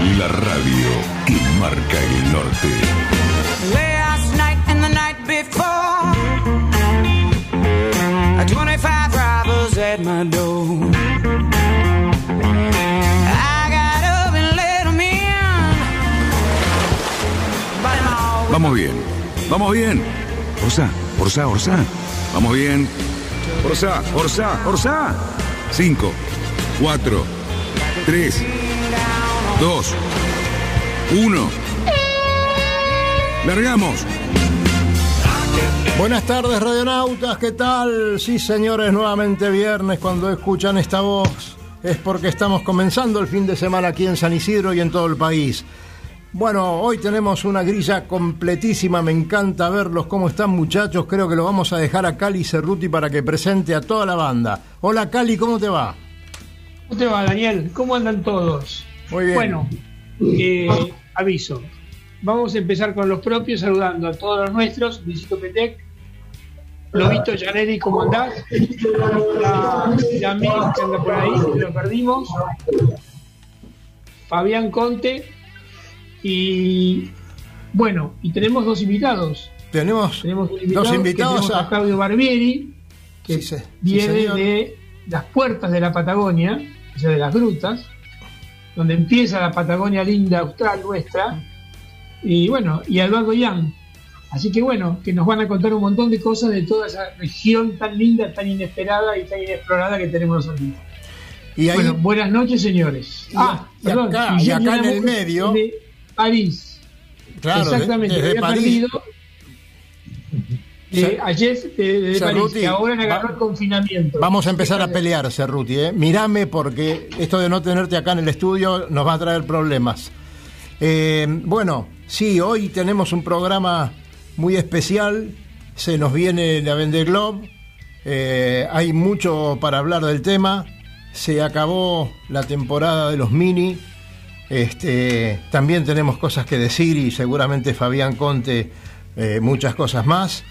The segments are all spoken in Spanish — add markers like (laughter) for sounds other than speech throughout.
La radio que marca el norte. Last night and the night before, 25 robbers at my door. I got up and let 'em Vamos bien, vamos bien. Orsa, Orsa, Orsa. Vamos bien. Orsa, Orsa, Orsa. 5, 4, 3, 2, 1. Largamos. Buenas tardes, radionautas, ¿qué tal? Sí, señores, nuevamente viernes, cuando escuchan esta voz, es porque estamos comenzando el fin de semana aquí en San Isidro y en todo el país. Bueno, hoy tenemos una grilla completísima, me encanta verlos cómo están muchachos, creo que lo vamos a dejar a Cali Cerruti para que presente a toda la banda. Hola Cali, ¿cómo te va? ¿Cómo te va, Daniel? ¿Cómo andan todos? Muy bien. Bueno, eh, aviso. Vamos a empezar con los propios, saludando a todos los nuestros. Luisito Petec, Lobito Janeri, ¿cómo andás? La, Yamil, que anda por ahí, lo perdimos. Fabián Conte. Y bueno, y tenemos dos invitados. Tenemos, Tenemos un invitado dos invitados tenemos a. Claudio Barbieri, que Sí, viene de las puertas de la Patagonia, o sea, de las grutas, donde empieza la Patagonia linda austral nuestra, y bueno, y Eduardo Yang. Así que bueno, que nos van a contar un montón de cosas de toda esa región tan linda, tan inesperada y tan inexplorada que tenemos nosotros. Y ahí, Bueno, buenas noches, señores. Ah, Y- y acá- y acá en el medio- De París. claro, Exactamente, desde había París, perdido de Cer- ayer de, de París, que ahora le agarró va- el confinamiento. Vamos a empezar a pelear, Cerruti. ¿eh? Mirame porque esto de no tenerte acá en el estudio nos va a traer problemas. Eh, bueno, sí, hoy tenemos un programa muy especial. Se nos viene la Vende Globe. Eh, hay mucho para hablar del tema. Se acabó la temporada de los mini. Este, también tenemos cosas que decir y seguramente Fabián Conte eh, muchas cosas más.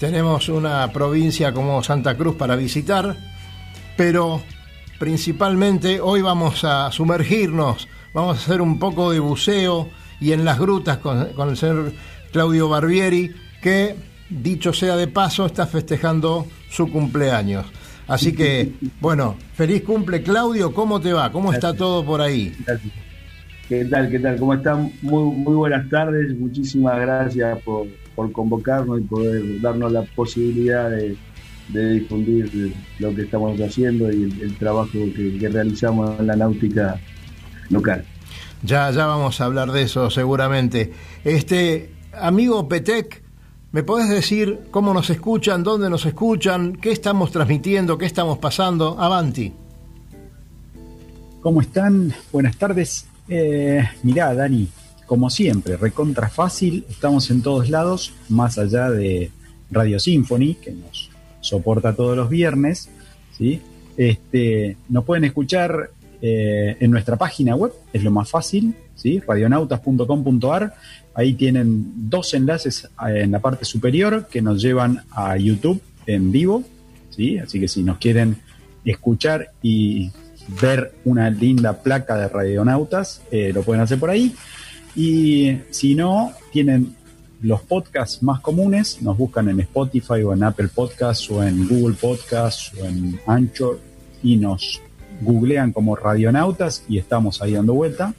Tenemos una provincia como Santa Cruz para visitar, pero principalmente hoy vamos a sumergirnos, vamos a hacer un poco de buceo y en las grutas con, con el señor Claudio Barbieri, que dicho sea de paso está festejando su cumpleaños. Así que, bueno, feliz cumple Claudio, ¿cómo te va? ¿Cómo está todo por ahí? ¿Qué tal? ¿Qué tal? ¿Cómo están? Muy, muy buenas tardes. Muchísimas gracias por, por convocarnos y poder darnos la posibilidad de, de difundir lo que estamos haciendo y el, el trabajo que, que realizamos en la náutica local. Ya, ya vamos a hablar de eso seguramente. Este, amigo Petec, ¿me podés decir cómo nos escuchan, dónde nos escuchan, qué estamos transmitiendo, qué estamos pasando? Avanti. ¿Cómo están? Buenas tardes. Eh, mirá, Dani, como siempre, recontra fácil, estamos en todos lados, más allá de Radio Symphony, que nos soporta todos los viernes, ¿sí? Este, nos pueden escuchar eh, en nuestra página web, es lo más fácil, ¿sí? radionautas.com.ar, ahí tienen dos enlaces eh, en la parte superior que nos llevan a YouTube en vivo, ¿sí? Así que si nos quieren escuchar y ver una linda placa de radionautas, eh, lo pueden hacer por ahí. Y si no, tienen los podcasts más comunes, nos buscan en Spotify o en Apple Podcasts o en Google Podcasts o en Anchor y nos googlean como radionautas y estamos ahí dando vuelta.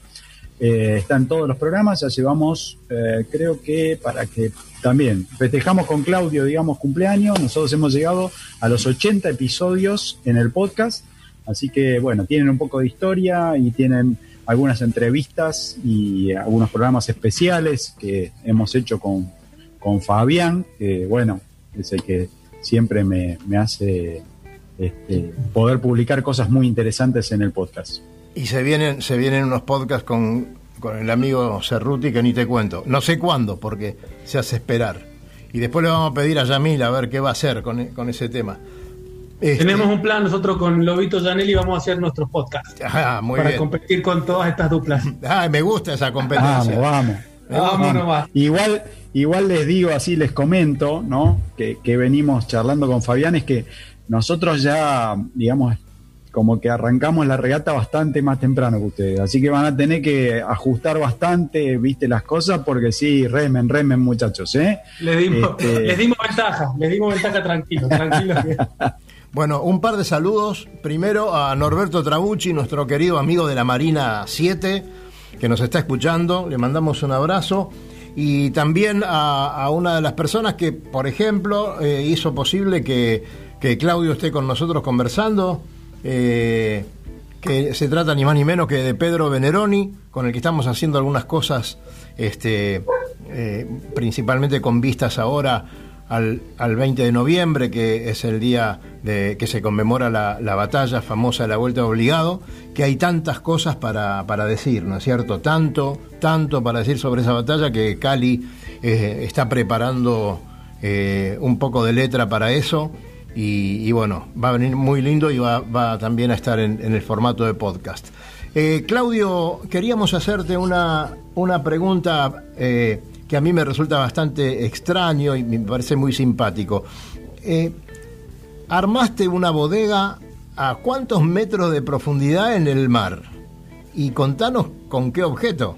Eh, están todos los programas, ya llevamos, eh, creo que para que también festejamos con Claudio, digamos, cumpleaños, nosotros hemos llegado a los 80 episodios en el podcast, así que bueno, tienen un poco de historia y tienen algunas entrevistas y algunos programas especiales que hemos hecho con, con Fabián, que bueno, es el que siempre me, me hace este, poder publicar cosas muy interesantes en el podcast. Y se vienen, se vienen unos podcasts con con el amigo Cerruti, que ni te cuento. No sé cuándo, porque se hace esperar. Y después le vamos a pedir a Yamil a ver qué va a hacer con, con ese tema. Este, Tenemos un plan nosotros con Lobito Janelli vamos a hacer nuestros podcasts. Ah, muy para competir con todas estas duplas. (laughs) Ah, me gusta esa competencia. Vamos, vamos. Vamos nomás. Igual, igual les digo, así les comento, ¿no? Que, que venimos charlando con Fabián, es que nosotros ya, digamos, como que arrancamos la regata bastante más temprano que ustedes. Así que van a tener que ajustar bastante, viste, las cosas, porque sí, remen, remen, muchachos, ¿eh? Les dimos, este... (laughs) les dimos ventaja, les dimos ventaja tranquilo, tranquilo. (laughs) Bueno, un par de saludos. Primero a Norberto Trabucci, nuestro querido amigo de la Marina 7, que nos está escuchando. Le mandamos un abrazo. Y también a, una de las personas que, por ejemplo, eh, hizo posible que, que, Claudio esté con nosotros conversando. Eh, que se trata ni más ni menos que de Pedro Veneroni, con el que estamos haciendo algunas cosas, este, eh, principalmente con vistas ahora al, al, 20 de noviembre, que es el día de que se conmemora la, la batalla famosa de la Vuelta de Obligado, que hay tantas cosas para, para, decir, ¿no es cierto? Tanto, tanto para decir sobre esa batalla que Cali eh, está preparando eh, un poco de letra para eso. Y, bueno, va a venir muy lindo y va, va también a estar en, el formato de podcast. Eh, Claudio, queríamos hacerte una, una pregunta que a mí me resulta bastante extraño y me parece muy simpático. Eh, armaste una bodega a cuántos metros de profundidad en el mar y contanos con qué objeto.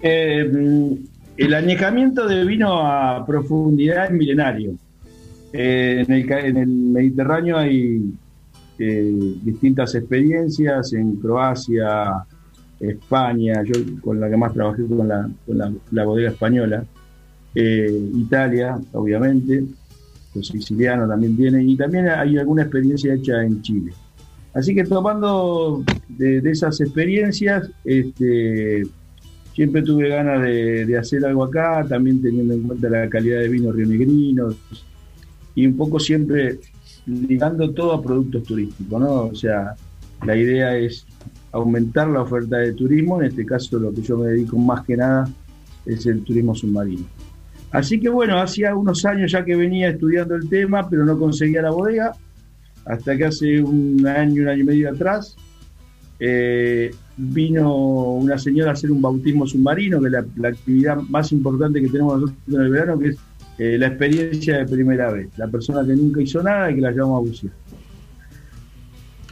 Eh, el añejamiento de vino a profundidad es milenario. Eh, en, el, en, el, Mediterráneo hay distintas experiencias, en Croacia, España, yo con la que más trabajé con la, la, bodega española, eh, Italia, obviamente, los sicilianos también tienen, y también hay alguna experiencia hecha en Chile. Así que tomando de, esas experiencias, este, siempre tuve ganas de, hacer algo acá, también teniendo en cuenta la calidad de vino rionegrinos, y un poco siempre ligando todo a productos turísticos, ¿no? O sea, la idea es aumentar la oferta de turismo, en este caso lo que yo me dedico más que nada es el turismo submarino. Así que bueno, hacía unos años ya que venía estudiando el tema, pero no conseguía la bodega, hasta que hace un año, un año y medio atrás, eh, vino una señora a hacer un bautismo submarino, que es la, actividad más importante que tenemos nosotros en el verano, que es eh, la experiencia de primera vez, la persona que nunca hizo nada y que la llevamos a bucear.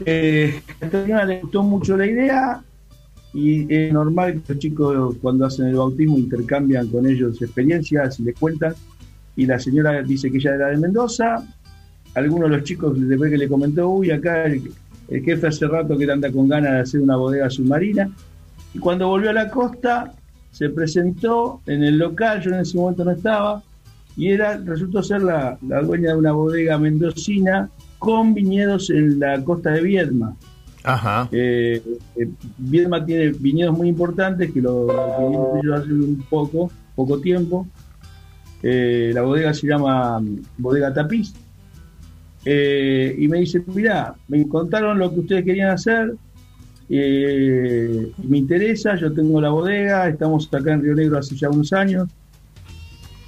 Eh, le gustó mucho la idea y es normal que los chicos cuando hacen el bautismo intercambian con ellos experiencias y les cuentan. Y la señora dice que ella era de Mendoza. Algunos de los chicos después que le comentó, uy, acá el, jefe hace rato que anda con ganas de hacer una bodega submarina. Y cuando volvió a la costa, se presentó en el local, yo en ese momento no estaba, y era, resultó ser la dueña de una bodega mendocina con viñedos en la costa de Viedma. Ajá. Eh, eh, Viedma tiene viñedos muy importantes que lo ellos hace un poco, poco tiempo. Eh, la bodega se llama mm, Bodega Tapiz. y me dice, mira, me contaron lo que ustedes querían hacer, me interesa, yo tengo la bodega, estamos acá en Río Negro hace ya unos años,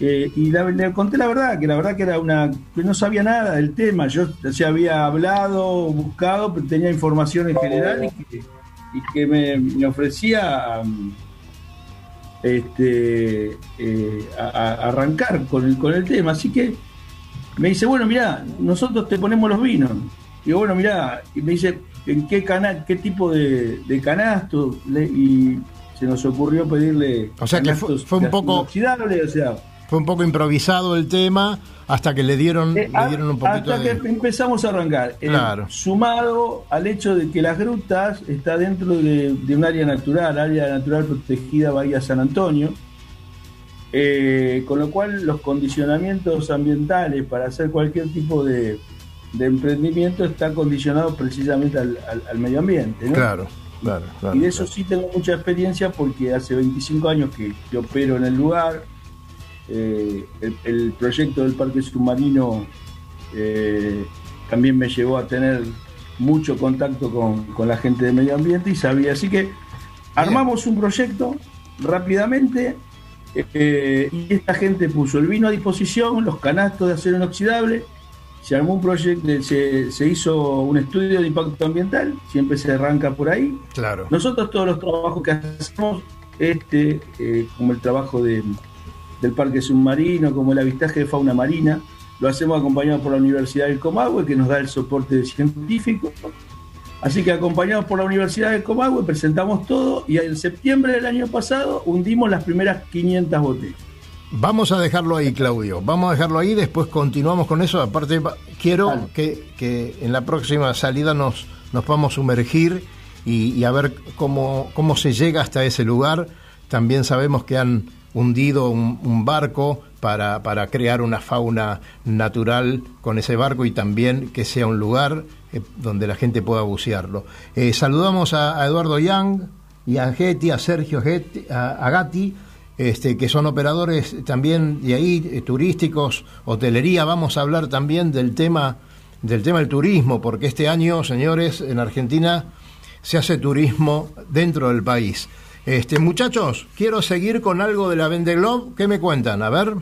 eh, y le conté la verdad, que la verdad que era una que no sabía nada del tema. Yo se había hablado, buscado, pero tenía información en general y que, me, ofrecía este, eh, arrancar con el, con el tema. Así que me dice, bueno, mira, nosotros te ponemos los vinos. Y bueno, mira, y me dice, ¿en qué canal, qué tipo de, canasto? y se nos ocurrió pedirle. O sea que fue, un poco. O sea, fue un poco improvisado el tema hasta que le dieron, eh, le dieron un poquito hasta que empezamos a arrancar. Eh, claro. sumado al hecho de que las grutas está dentro de, un área natural, área natural protegida Bahía San Antonio, eh, con lo cual los condicionamientos ambientales para hacer cualquier tipo de, emprendimiento está condicionado precisamente al, medio ambiente. Claro. Claro, y de eso sí tengo mucha experiencia porque hace 25 años que opero en el lugar, eh, el, proyecto del parque submarino eh, también me llevó a tener mucho contacto con, la gente de medio ambiente y sabía, así que Armamos un proyecto rápidamente eh, y esta gente puso el vino a disposición, los canastos de acero inoxidable, se armó un proyecto, se, se, hizo un estudio de impacto ambiental, siempre se arranca por ahí. Claro. Nosotros todos los trabajos que hacemos, este, eh, como el trabajo de, del parque submarino, como el avistaje de fauna marina, lo hacemos acompañado por la Universidad del Comahue, que nos da el soporte científico. Así que acompañados por la Universidad del Comahue, presentamos todo y en septiembre del año pasado hundimos las primeras 500 botellas. Vamos a dejarlo ahí, Claudio. Vamos a dejarlo ahí, después continuamos con eso. Aparte, quiero que, que, en la próxima salida nos, nos vamos a sumergir y, y, a ver cómo, cómo se llega hasta ese lugar. También sabemos que han hundido un, barco para, para, crear una fauna natural con ese barco y también que sea un lugar eh, donde la gente pueda bucearlo. Eh, saludamos a, Eduardo Young y a a Sergio Getty, este, que son operadores también de ahí, eh, turísticos, hotelería. Vamos a hablar también del tema, del tema del turismo, porque este año, señores, en Argentina se hace turismo dentro del país. Este, muchachos, quiero seguir con algo de la Vende Globe. ¿Qué me cuentan? A ver.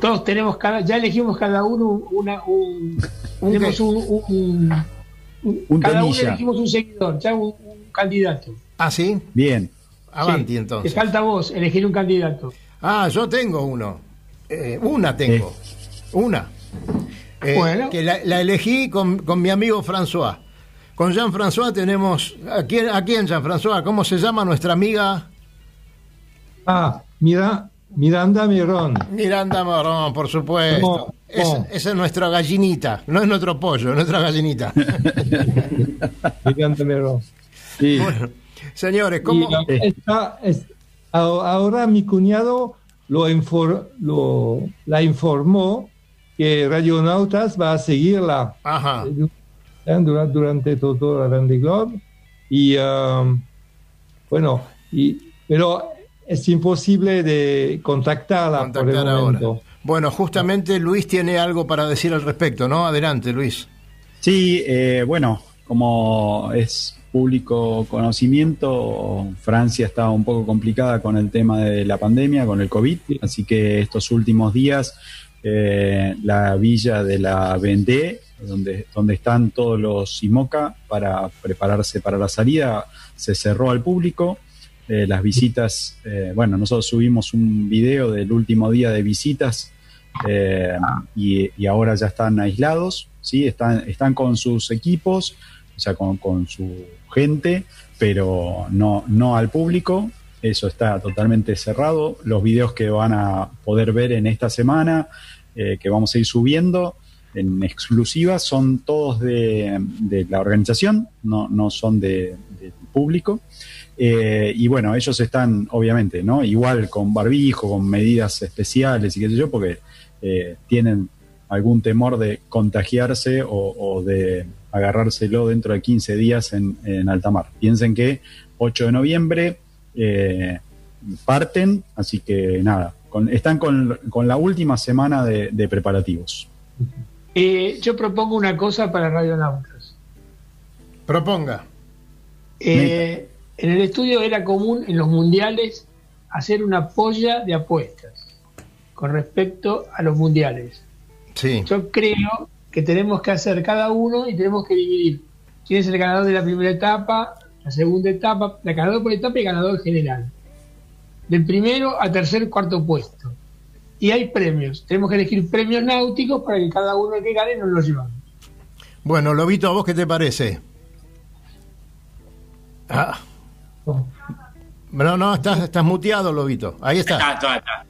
Todos tenemos cada, ya elegimos cada uno una, un, ¿Un tenemos un, un, un, cada uno elegimos un seguidor, ya un, candidato. Ah, sí. Bien. Avanti sí, entonces. Te falta vos elegir un candidato. Ah, yo tengo uno. Eh, una tengo. Eh. Una. Eh, bueno. Que la, la elegí con, con, mi amigo François. Con Jean-François tenemos. ¿A quién, a quién Jean-François? ¿Cómo se llama nuestra amiga? Ah, mira, Miranda Mirón. Miranda Mirón, por supuesto. ¿Cómo? Es, ¿Cómo? esa es nuestra gallinita. No es nuestro pollo, es nuestra gallinita. (laughs) Miranda Mirón. Sí. Bueno. Señores, ¿cómo? Y está, es, ahora mi cuñado lo, infor, lo, la informó que Radionautas va a seguirla Ajá. Durante, durante todo la Vendée Globe. Y um, bueno, y, pero es imposible de contactarla Contactar por el momento. Ahora. Bueno, justamente Luis tiene algo para decir al respecto, ¿no? Adelante, Luis. Sí, eh, bueno, como es público conocimiento, Francia estaba un poco complicada con el tema de la pandemia, con el COVID, así que estos últimos días eh, la villa de la Vendée, donde, están todos los IMOCA para prepararse para la salida, se cerró al público. Eh, las visitas, eh, bueno, nosotros subimos un video del último día de visitas y, y, ahora ya están aislados, ¿sí? están, están con sus equipos, o sea, con, con su gente, pero no, no al público. Eso está totalmente cerrado. Los videos que van a poder ver en esta semana, eh, que vamos a ir subiendo en exclusiva, son todos de, la organización, no, no son de, público. Eh, y bueno, ellos están, obviamente, ¿no? Igual con barbijo, con medidas especiales y qué sé yo, porque eh, tienen algún temor de contagiarse o, de agarrárselo dentro de 15 días en, en alta mar. Piensen que 8 de noviembre eh, parten, así que nada, están con, con, la última semana de preparativos. Eh, yo propongo una cosa para Radionautas. Proponga. Eh, en el estudio era común en los mundiales hacer una polla de apuestas con respecto a los mundiales. Sí. Yo creo que tenemos que hacer cada uno y tenemos que dividir quién es el ganador de la primera etapa, la segunda etapa, la ganador por etapa y ganador general. Del primero a tercer, cuarto puesto. Y hay premios. Tenemos que elegir premios náuticos para que cada uno que gane nos los llevamos. Bueno, Lobito, ¿a vos qué te parece? Ah. No, no, estás, estás muteado, Lobito. Ahí está. está, está, está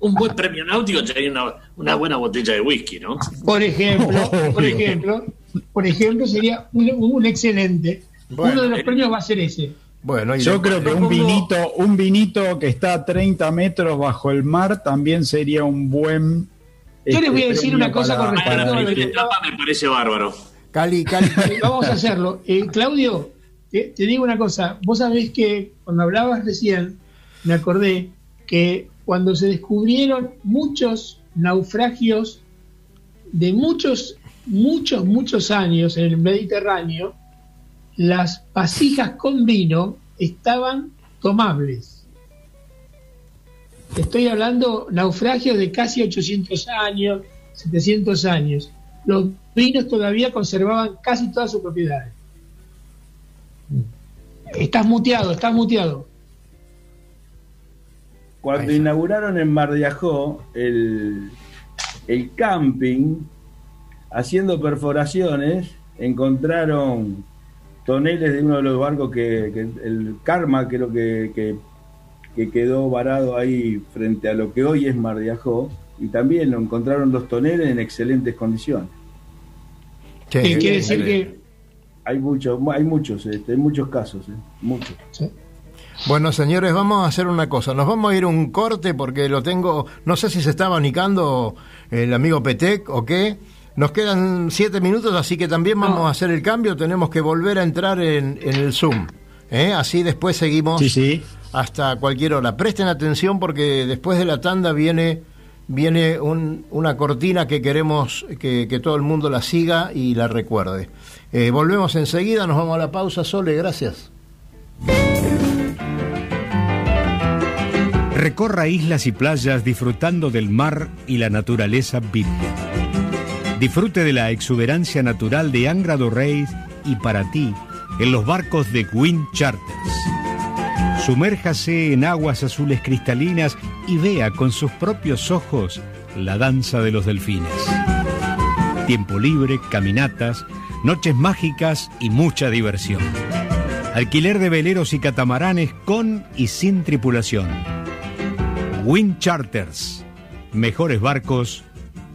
un buen premio náutico sería una, una, buena botella de whisky, ¿no? Por ejemplo, por ejemplo, por ejemplo sería un, un excelente. Bueno, Uno de los premios va a ser ese. Bueno, yo creo que un vinito, un vinito que está a 30 metros bajo el mar también sería un buen. Yo este, les voy a decir una cosa para, con respecto para, a la etapa me parece bárbaro. Cali, Cali. Vamos a hacerlo. Eh, Claudio, te, te digo una cosa. Vos sabés que cuando hablabas recién, me acordé que cuando se descubrieron muchos naufragios de muchos, muchos, muchos años en el Mediterráneo, las vasijas con vino estaban tomables. Estoy hablando naufragios de casi 800 años, 700 años. Los vinos todavía conservaban casi todas sus propiedades. Estás muteado, estás muteado. Cuando inauguraron en Mar de Ajó el, el camping, haciendo perforaciones, encontraron toneles de uno de los barcos que, que el Karma creo que, que, que quedó varado ahí frente a lo que hoy es Mar de Ajó, y también lo encontraron los toneles en excelentes condiciones. ¿Qué quiere bien, decir que Hay muchos, hay muchos, este, hay muchos casos, eh, muchos. Bueno, señores, vamos a hacer una cosa. Nos vamos a ir un corte porque lo tengo. No sé si se está abanicando el amigo Petec o qué. Nos quedan siete minutos, así que también vamos No. a hacer el cambio. Tenemos que volver a entrar en, en el Zoom. ¿eh? Así después seguimos Sí, sí. hasta cualquier hora. Presten atención porque después de la tanda viene viene un- una cortina que queremos que, que todo el mundo la siga y la recuerde. Eh, volvemos enseguida, nos vamos a la pausa. Sole, gracias. Recorra islas y playas disfrutando del mar y la naturaleza virgen. Disfrute de la exuberancia natural de Angra do Reis y para ti en los barcos de Wind Charters. Sumérjase en aguas azules cristalinas y vea con sus propios ojos la danza de los delfines. Tiempo libre, caminatas, noches mágicas y mucha diversión. Alquiler de veleros y catamaranes con y sin tripulación. Wind Charters. Mejores barcos,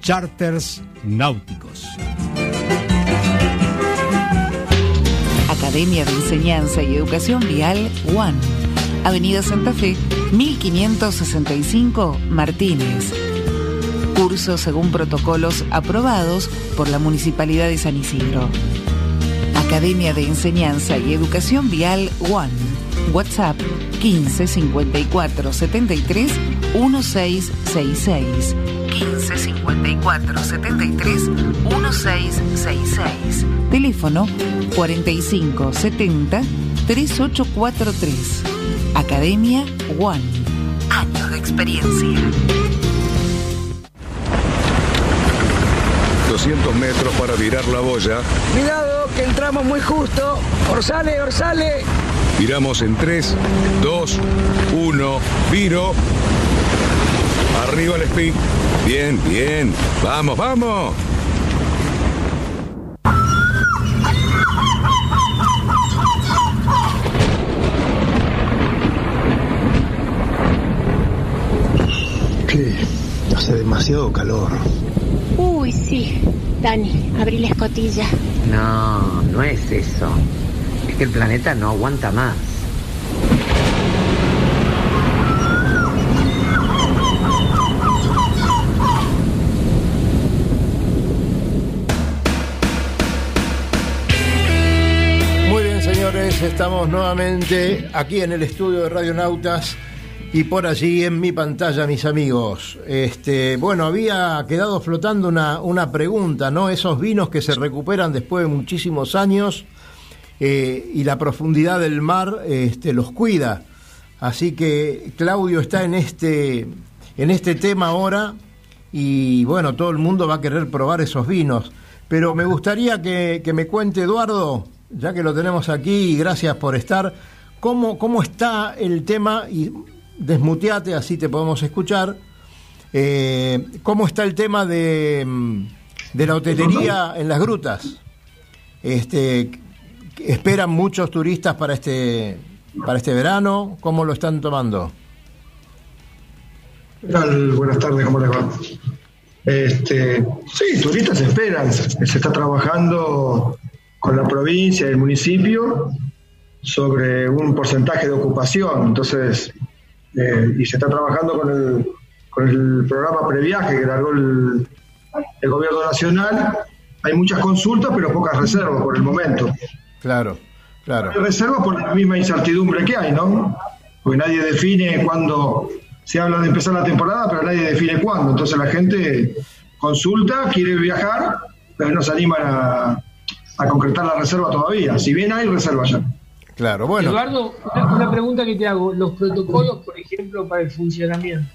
Charters Náuticos. Academia de Enseñanza y Educación Vial One. Avenida Santa Fe, 1565 Martínez. Cursos según protocolos aprobados por la Municipalidad de San Isidro. Academia de Enseñanza y Educación Vial One. WhatsApp 15 54 73 1666. 15 54 73 1666. Teléfono 45 70 3843. Academia One. Años de experiencia. 200 metros para virar la boya. Cuidado, que entramos muy justo. Orsale, orsale. Viramos en 3, 2, 1, viro. Arriba el speed. Bien, bien. Vamos, vamos. ¿Qué? Hace demasiado calor. Uy, sí. Dani, abrí la escotilla. No, no es eso. Que el planeta no aguanta más. Muy bien, señores, estamos nuevamente aquí en el estudio de Radionautas y por allí en mi pantalla, mis amigos. Este, bueno, había quedado flotando una, una pregunta, ¿no? Esos vinos que se recuperan después de muchísimos años eh, y la profundidad del mar este, los cuida. Así que Claudio está en este, en este tema ahora y bueno, todo el mundo va a querer probar esos vinos. Pero me gustaría que, que me cuente Eduardo, ya que lo tenemos aquí y gracias por estar, cómo, cómo está el tema y desmuteate, así te podemos escuchar. Eh, ¿Cómo está el tema de, mm, de la hotelería en las grutas? Este, ¿Esperan muchos turistas para este, para este verano? ¿Cómo lo están tomando? ¿Qué tal? Buenas tardes, ¿cómo les va? Este, sí, turistas esperan, se está trabajando con la provincia y el municipio sobre un porcentaje de ocupación. Entonces, eh, y se está trabajando con el, con el programa previaje que largó el, el gobierno nacional. Hay muchas consultas, pero pocas reservas por el momento. Claro, claro. Hay reservas por la misma incertidumbre que hay, ¿no? Porque nadie define cuándo se habla de empezar la temporada, pero nadie define cuándo. Entonces la gente consulta, quiere viajar, pero no se animan a, a concretar la reserva todavía. Si bien hay reserva ya. Claro, bueno. Eduardo, una, una pregunta que te hago. Los protocolos, por ejemplo, para el funcionamiento,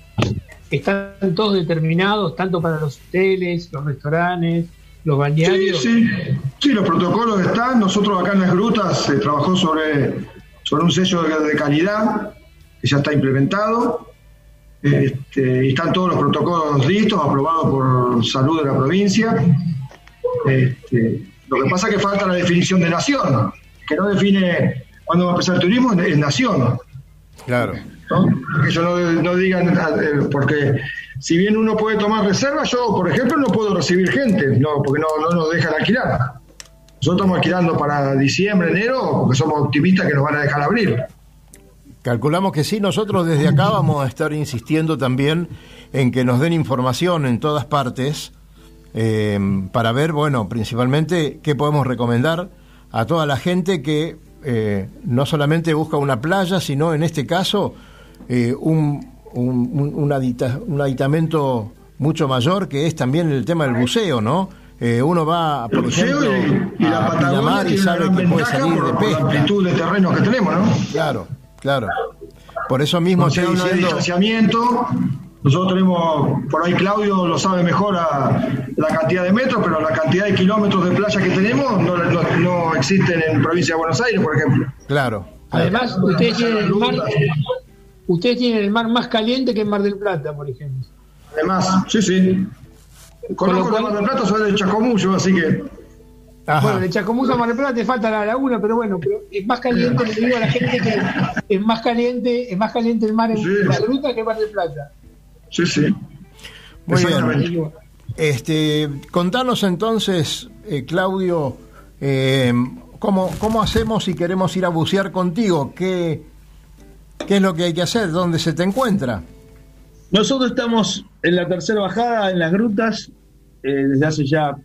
¿están todos determinados, tanto para los hoteles, los restaurantes, los balnearios? Sí, sí. Sí, los protocolos están. Nosotros acá en las grutas se trabajó sobre, sobre un sello de, de calidad que ya está implementado. Este, y están todos los protocolos listos, aprobados por salud de la provincia. Este, lo que pasa es que falta la definición de nación, que no define cuándo va a empezar el turismo, es nación. Claro. ¿no? Que ellos no, no digan, eh, porque si bien uno puede tomar reservas, yo, por ejemplo, no puedo recibir gente, no, porque no, no nos dejan alquilar. Nosotros estamos alquilando para diciembre, enero, porque somos optimistas que nos van a dejar abrir. Calculamos que sí, nosotros desde acá vamos a estar insistiendo también en que nos den información en todas partes eh, para ver, bueno, principalmente qué podemos recomendar a toda la gente que eh, no solamente busca una playa, sino en este caso eh, un, un, un, un adita- un aditamento mucho mayor que es también el tema del buceo, ¿no? Eh, uno va, por El ejemplo, y, y la a Pinamar y sabe que puede salir por, de por la pesca. amplitud de terrenos que tenemos, ¿no? Claro, claro. Por eso mismo estoy diciendo... distanciamiento. Nosotros tenemos, por ahí Claudio lo sabe mejor a la cantidad de metros, pero la cantidad de kilómetros de playa que tenemos no, no, no existen en provincia de Buenos Aires, por ejemplo. Claro. Además, ustedes tienen el mar, ustedes tienen el mar más caliente que en Mar del Plata, por ejemplo. Además, sí, sí. Conozco el Mar del Plata, soy de Chacomullo, así que. Bueno, de Chacomús a Mar del Plata te falta la laguna, pero bueno, pero es más caliente, le digo a la gente que es más caliente, es más caliente el mar en la gruta que en Mar del Plata. Sí, sí. Muy bien. Este, contanos entonces, eh, Claudio, eh, ¿cómo, ¿cómo hacemos si queremos ir a bucear contigo? ¿Qué, ¿Qué es lo que hay que hacer? ¿Dónde se te encuentra? Nosotros estamos en la tercera bajada, en las grutas, eh, desde hace ya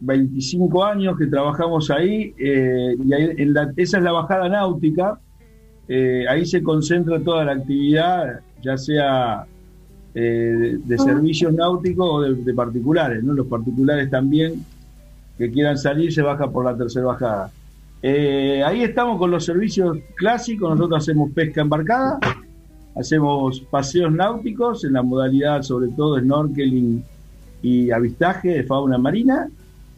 25 años que trabajamos ahí, eh, y ahí en la- esa es la bajada náutica, eh, ahí se concentra toda la actividad, ya sea eh, de, de servicios náuticos o de, de particulares, ¿no? Los particulares también que quieran salir se baja por la tercera bajada. Eh, ahí estamos con los servicios clásicos, nosotros hacemos pesca embarcada, hacemos paseos náuticos en la modalidad sobre todo snorkeling y avistaje de fauna marina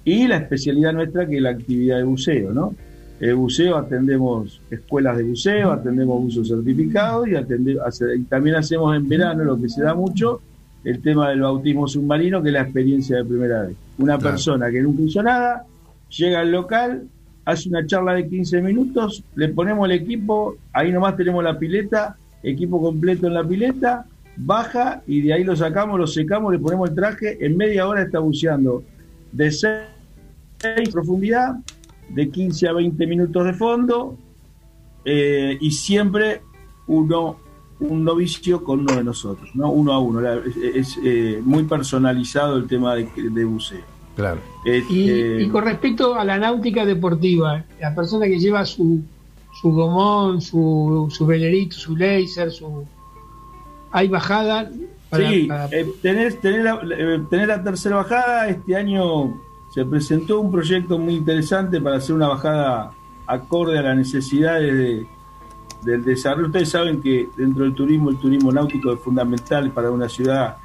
y la especialidad nuestra que es la actividad de buceo, ¿no? El buceo atendemos escuelas de buceo, atendemos buzo certificado y, atende- hace- y también hacemos en verano lo que se da mucho, el tema del bautismo submarino, que es la experiencia de primera vez. Una Claro. persona que nunca hizo nada, llega al local, hace una charla de 15 minutos, le ponemos el equipo, ahí nomás tenemos la pileta, equipo completo en la pileta, baja y de ahí lo sacamos, lo secamos, le ponemos el traje, en media hora está buceando de 6 profundidad, de 15 a 20 minutos de fondo eh, y siempre uno un novicio con uno de nosotros, ¿no? uno a uno. Es eh, muy personalizado el tema de buceo. Claro. Y, Este, y con respecto a la náutica deportiva, la persona que lleva su, su gomón, su, su velerito, su laser, su... ¿Hay bajada? para- sí, para- eh, tenés, tenés la, eh, tenés la tercera bajada. Este año se presentó un proyecto muy interesante para hacer una bajada acorde a las necesidades de- del desarrollo. Ustedes saben que dentro del turismo, el turismo náutico es fundamental para una ciudad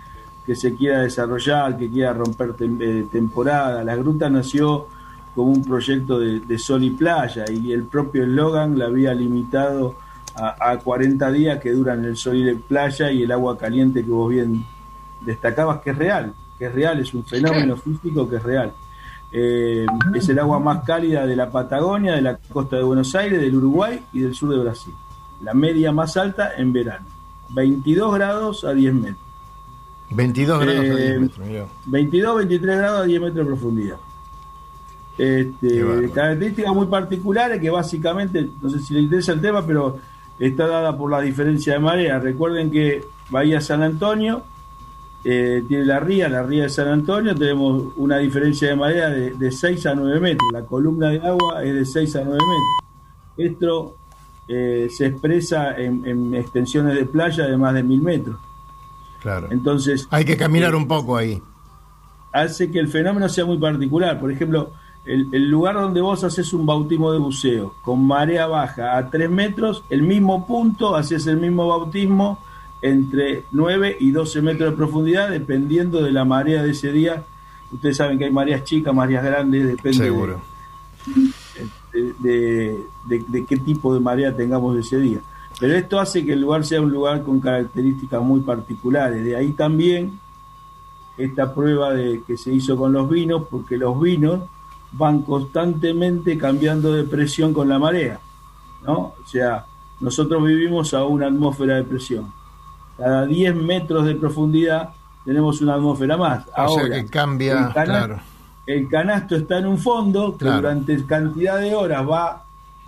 que se quiera desarrollar, que quiera romper tem- eh, temporada. La gruta nació como un proyecto de, de sol y playa y el propio eslogan la había limitado a, a 40 días que duran el sol y la playa y el agua caliente que vos bien destacabas que es real, que es real, es un fenómeno físico que es real. Eh, es el agua más cálida de la Patagonia, de la costa de Buenos Aires, del Uruguay y del sur de Brasil. La media más alta en verano, 22 grados a 10 metros. 22 grados a 10 Eh, metros, mirá. 22, 23 grados a 10 metros de profundidad. este, características muy particulares que básicamente, no sé si le interesa el tema, pero está dada por la diferencia de marea. Recuerden que Bahía San Antonio eh, tiene la ría, la ría de San Antonio, tenemos una diferencia de marea de, de 6 a 9 metros. La columna de agua es de 6 a 9 metros. Esto eh, se expresa en, en extensiones de playa de más de 1000 metros. Claro. Entonces. Hay que caminar un poco ahí. Hace que el fenómeno sea muy particular. Por ejemplo, el, el lugar donde vos haces un bautismo de buceo con marea baja a 3 metros, el mismo punto, haces el mismo bautismo entre 9 y 12 metros de profundidad, dependiendo de la marea de ese día. Ustedes saben que hay mareas chicas, mareas grandes, depende Seguro. De, de- de- de qué tipo de marea tengamos ese día. Pero esto hace que el lugar sea un lugar con características muy particulares. De ahí también esta prueba de que se hizo con los vinos, porque los vinos van constantemente cambiando de presión con la marea, ¿no? O sea, nosotros vivimos a una atmósfera de presión. Cada 10 metros de profundidad tenemos una atmósfera más. O sea Ahora, que cambia, el cana- claro. el canasto está en un fondo que Claro. durante cantidad de horas va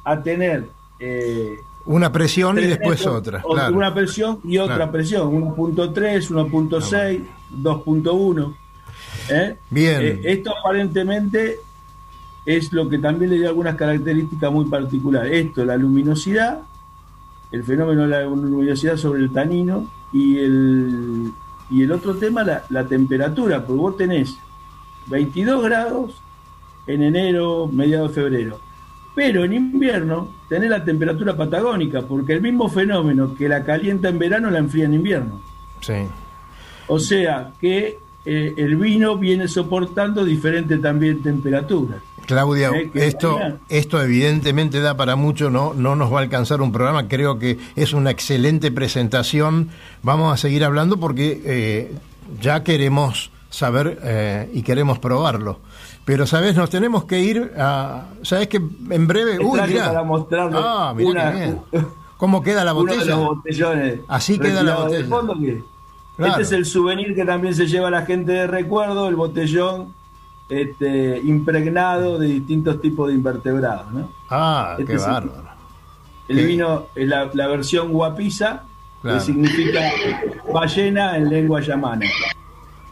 a tener eh, Una presión y después otra. claro. Una presión y otra Claro. presión, 1.3, 1.6, 2.1. ¿eh? Bien. Eh, esto aparentemente es lo que también le dio algunas características muy particulares. Esto, la luminosidad, el fenómeno de la luminosidad sobre el tanino y el, y el otro tema, la, la temperatura, porque vos tenés 22 grados en enero, mediados de febrero. Pero en invierno tenés la temperatura patagónica, porque el mismo fenómeno que la calienta en verano la enfría en invierno. Sí. O sea que eh, el vino viene soportando diferentes también temperaturas. Claudia, Eh, esto, esto evidentemente da para mucho, no, no nos va a alcanzar un programa, creo que es una excelente presentación, vamos a seguir hablando porque eh, ya queremos saber eh, y queremos probarlo. Pero, ¿sabes? Nos tenemos que ir a... ¿Sabes que en breve... Uy, mirá. para mostrarles Ah, mirá una- qué bien. ¿Cómo queda la (laughs) uno de botella? los botellones Así queda la botella. fondo que- Claro. Este es el souvenir que también se lleva la gente de recuerdo, el botellón este, impregnado de distintos tipos de invertebrados. ¿no? Ah, Este qué es bárbaro. El Qué- vino es la, la versión guapiza, Claro. que significa ballena en lengua llamana.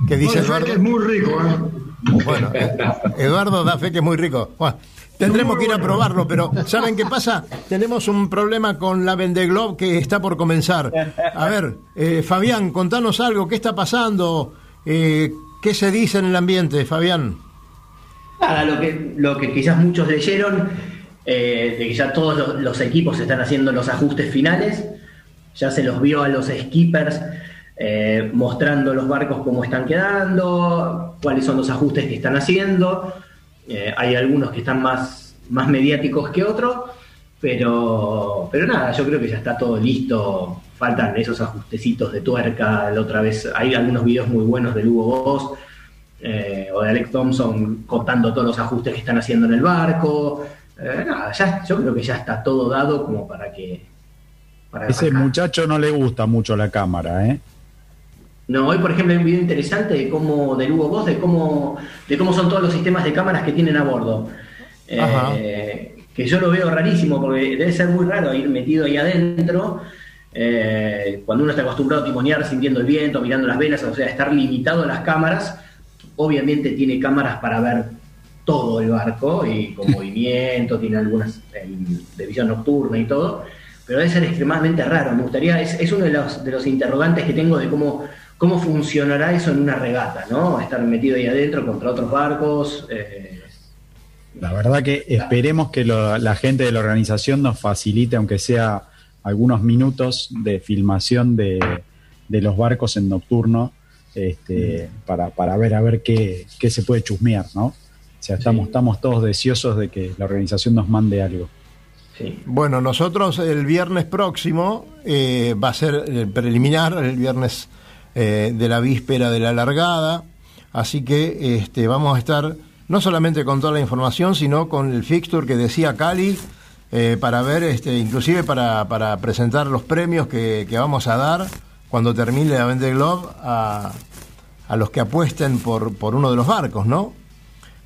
¿Qué dice No, que es muy rico, ¿eh? Bueno, eh, Eduardo da fe que es muy rico. Bueno, tendremos que ir a probarlo, pero ¿saben qué pasa? Tenemos un problema con la Vendeglob que está por comenzar. A ver, eh, Fabián, contanos algo, ¿qué está pasando? Eh, ¿Qué se dice en el ambiente, Fabián? Nada, lo que, lo que quizás muchos leyeron, eh, de que ya todos los, los equipos están haciendo los ajustes finales, ya se los vio a los skippers eh, mostrando los barcos cómo están quedando, cuáles son los ajustes que están haciendo. Eh, hay algunos que están más, más mediáticos que otros, pero, pero nada, yo creo que ya está todo listo. Faltan esos ajustecitos de tuerca. La otra vez hay algunos videos muy buenos de Hugo Boss eh, o de Alex Thompson contando todos los ajustes que están haciendo en el barco. Eh, nada, ya, yo creo que ya está todo dado como para que. Para Ese muchacho no le gusta mucho la cámara, ¿eh? No, hoy por ejemplo hay un video interesante de cómo, del Hugo Boss, de cómo, de cómo son todos los sistemas de cámaras que tienen a bordo. Eh, que yo lo veo rarísimo, porque debe ser muy raro ir metido ahí adentro, eh, cuando uno está acostumbrado a timonear sintiendo el viento, mirando las velas, o sea, estar limitado a las cámaras, obviamente tiene cámaras para ver todo el barco y con (laughs) movimiento, tiene algunas eh, de visión nocturna y todo, pero debe ser extremadamente raro. Me gustaría, es, es uno de los, de los interrogantes que tengo de cómo, cómo funcionará eso en una regata, ¿no? Estar metido ahí adentro contra otros barcos. eh, La verdad que esperemos que lo- la gente de la organización nos facilite, aunque sea algunos minutos de filmación de, de los barcos en nocturno, este, para, para ver a ver qué, qué se puede chusmear, ¿no? O sea, estamos, estamos todos deseosos de que la organización nos mande algo. Bueno, nosotros el viernes próximo eh, va a ser el preliminar, el viernes eh, de la víspera de la largada, así que este, vamos a estar no solamente con toda la información, sino con el fixture que decía Cali, eh, para ver, este, inclusive para, para presentar los premios que, que vamos a dar cuando termine la Vende Globe a, a los que apuesten por, por uno de los barcos, ¿no?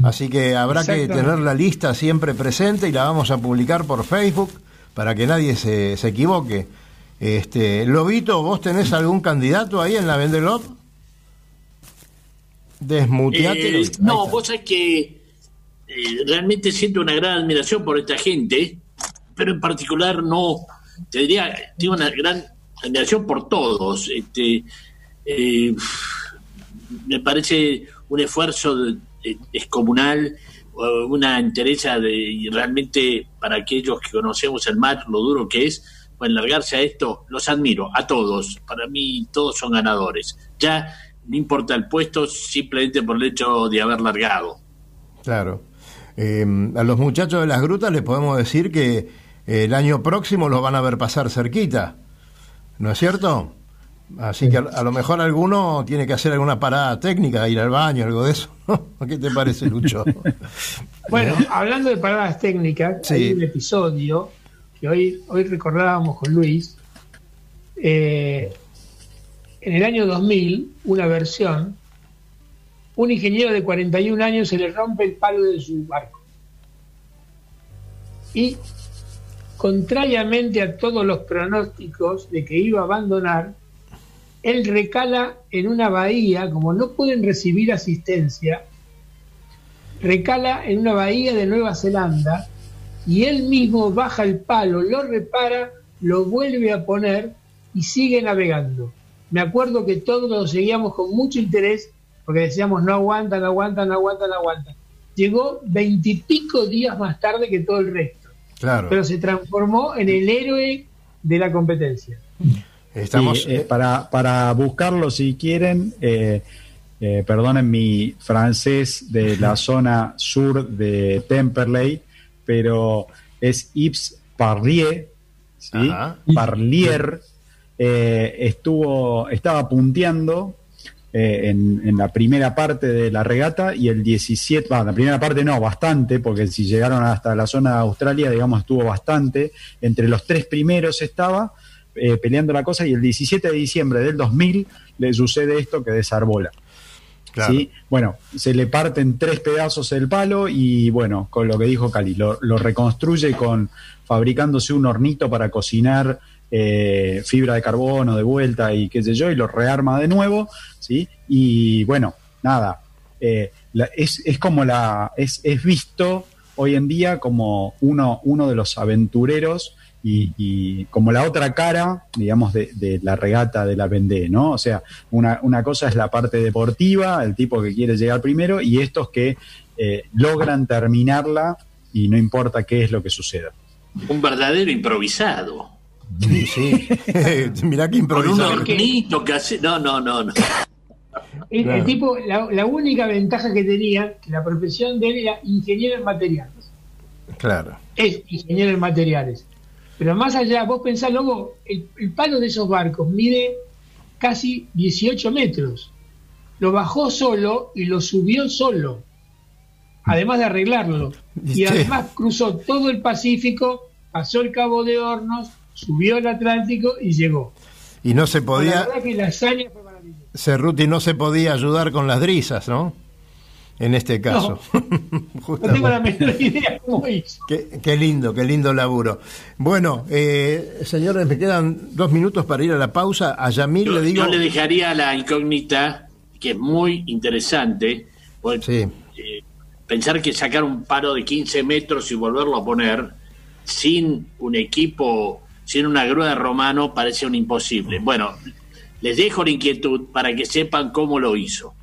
Así que habrá que tener la lista siempre presente y la vamos a publicar por Facebook para que nadie se, se equivoque. Este, Lobito, ¿vos tenés algún candidato ahí en la Vendelop? Desmuteate. Eh, no, vos sabés que eh, realmente siento una gran admiración por esta gente, pero en particular no, te diría, tengo una gran admiración por todos. Este, eh, me parece un esfuerzo de- de- descomunal, una entereza de, y realmente para aquellos que conocemos el mar, lo duro que es, pues largarse a esto, los admiro, a todos. Para mí todos son ganadores. Ya no importa el puesto simplemente por el hecho de haber largado. Claro. Eh, a los muchachos de las grutas les podemos decir que eh, el año próximo los van a ver pasar cerquita. ¿No es cierto? Así que a, a lo mejor alguno tiene que hacer alguna parada técnica, ir al baño, algo de eso. (laughs) ¿Qué te parece, Lucho? Bueno, (laughs) hablando de paradas técnicas, Sí. hay un episodio que hoy, recordábamos con Luis. Eh, en el año 2000, una versión, un ingeniero de 41 años se le rompe el palo de su barco. Y, contrariamente a todos los pronósticos de que iba a abandonar, él recala en una bahía, como no pueden recibir asistencia, recala en una bahía de Nueva Zelanda y él mismo baja el palo, lo repara, lo vuelve a poner y sigue navegando. Me acuerdo que todos lo seguíamos con mucho interés porque decíamos no aguanta, no aguanta, no aguanta, no aguanta. Llegó veintipico días más tarde que todo el resto, Claro. pero se transformó en el héroe de la competencia. Estamos. Sí, eh, para, para buscarlo, si quieren, eh, eh, perdonen mi francés de la (laughs) zona sur de Temperley, pero es Yves Parlier, ¿sí? Parlier, eh, estuvo, estaba punteando eh, en, en la primera parte de la regata y el 17, bueno, la primera parte no, bastante, porque si llegaron hasta la zona de Australia, digamos, estuvo bastante, entre los tres primeros estaba eh, peleando la cosa y el 17 de diciembre del 2000 le sucede esto que desarbola. ¿Sí? Bueno, se le parten tres pedazos el palo y bueno, con lo que dijo Cali, lo, reconstruye con fabricándose un hornito para cocinar eh, fibra de carbono de vuelta y qué sé yo, y lo rearma de nuevo, ¿sí? Y bueno, nada, eh, es, es como la, es, es visto hoy en día como uno, uno de los aventureros y, y como la otra cara, digamos, de, de la regata de la Vendée, ¿no? O sea, una, una cosa es la parte deportiva, el tipo que quiere llegar primero, y estos que eh, logran terminarla y no importa qué es lo que suceda. Un verdadero improvisado. Sí, sí. (laughs) Mirá qué Con un improvisado. hornito que hace. No, no, no, no. El, tipo, la, la única ventaja que tenía, que la profesión de él era ingeniero en materiales. Claro. es ingeniero en materiales. Pero más allá, vos pensás, luego, el, el palo de esos barcos mide casi 18 metros. Lo bajó solo y lo subió solo, además de arreglarlo. Y además cruzó todo el Pacífico, pasó el Cabo de Hornos, subió el Atlántico y llegó. Y no se La podía, verdad que la hazaña fue maravillosa. Cerruti no se podía ayudar con las drisas, ¿no? En este caso. (laughs) No tengo la menor idea cómo hizo. Qué, qué lindo, qué lindo laburo. Bueno, eh, señores, me quedan dos minutos para ir a la pausa. A Yamil Yo, le digo. yo le dejaría la incógnita, que es muy interesante. Sí, eh, pensar que sacar un paro de 15 metros y volverlo a poner sin un equipo, sin una grúa de romano, parece un imposible. Bueno, les dejo la inquietud para que sepan cómo lo hizo,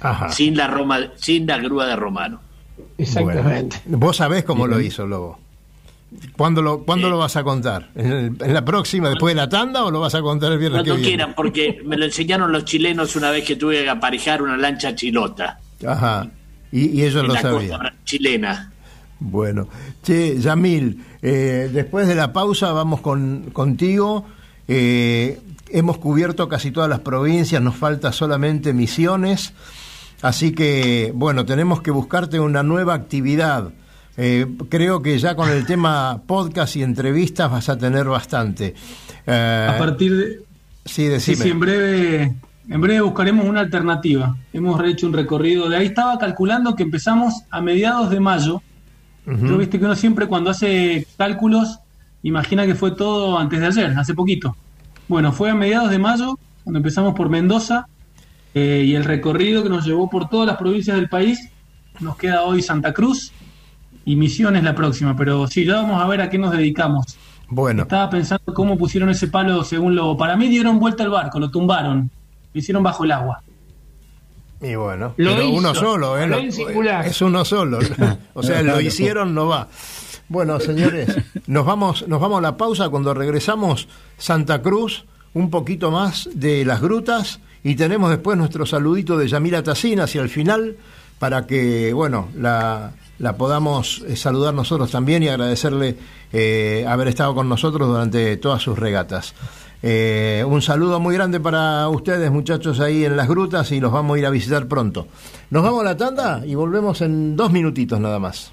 ajá. sin la, Roma, sin la grúa de romano. Exactamente. Bueno, vos sabés cómo lo hizo, Lobo. ¿Cuándo lo, ¿cuándo lo vas a contar? ¿En, el- en la próxima, después de la tanda, o lo vas a contar el viernes Cuando que viene? quieran, porque me lo enseñaron los chilenos una vez que tuve que aparejar una lancha chilota. Ajá. Y, y ellos en lo la sabían. costa chilena. Bueno, che, Yamil, eh, después de la pausa vamos con, contigo. Eh, hemos cubierto casi todas las provincias, nos falta solamente Misiones. Así que, bueno, tenemos que buscarte una nueva actividad. Eh, creo que ya con el tema podcast y entrevistas vas a tener bastante. Eh, A partir de. sí, Sí, decime. sí, en breve En breve buscaremos una alternativa. Hemos hecho un recorrido. De ahí estaba calculando que empezamos a mediados de mayo. Yo viste que uno siempre cuando hace cálculos imagina que fue todo antes de ayer, hace poquito. Bueno, fue a mediados de mayo cuando empezamos por Mendoza eh, y el recorrido que nos llevó por todas las provincias del país. Nos queda hoy Santa Cruz y Misiones la próxima, pero sí, ya vamos a ver a qué nos dedicamos. Bueno. Estaba pensando cómo pusieron ese palo según lo... Para mí dieron vuelta al barco, lo tumbaron, lo hicieron bajo el agua. Y bueno, Lo pero hizo, uno solo, ¿eh? lo es uno solo. (laughs) o sea, lo hicieron, no va. Bueno, señores, (laughs) nos vamos, nos vamos a la pausa. Cuando regresamos, Santa Cruz, un poquito más de las grutas y tenemos después nuestro saludito de Yamila Tacina hacia el final para que, bueno, la, podamos eh, saludar nosotros también y agradecerle eh, haber estado con nosotros durante todas sus regatas. Eh, un saludo muy grande para ustedes, muchachos, ahí en las grutas y los vamos a ir a visitar pronto. Nos vamos a la tanda y volvemos en dos minutitos nada más.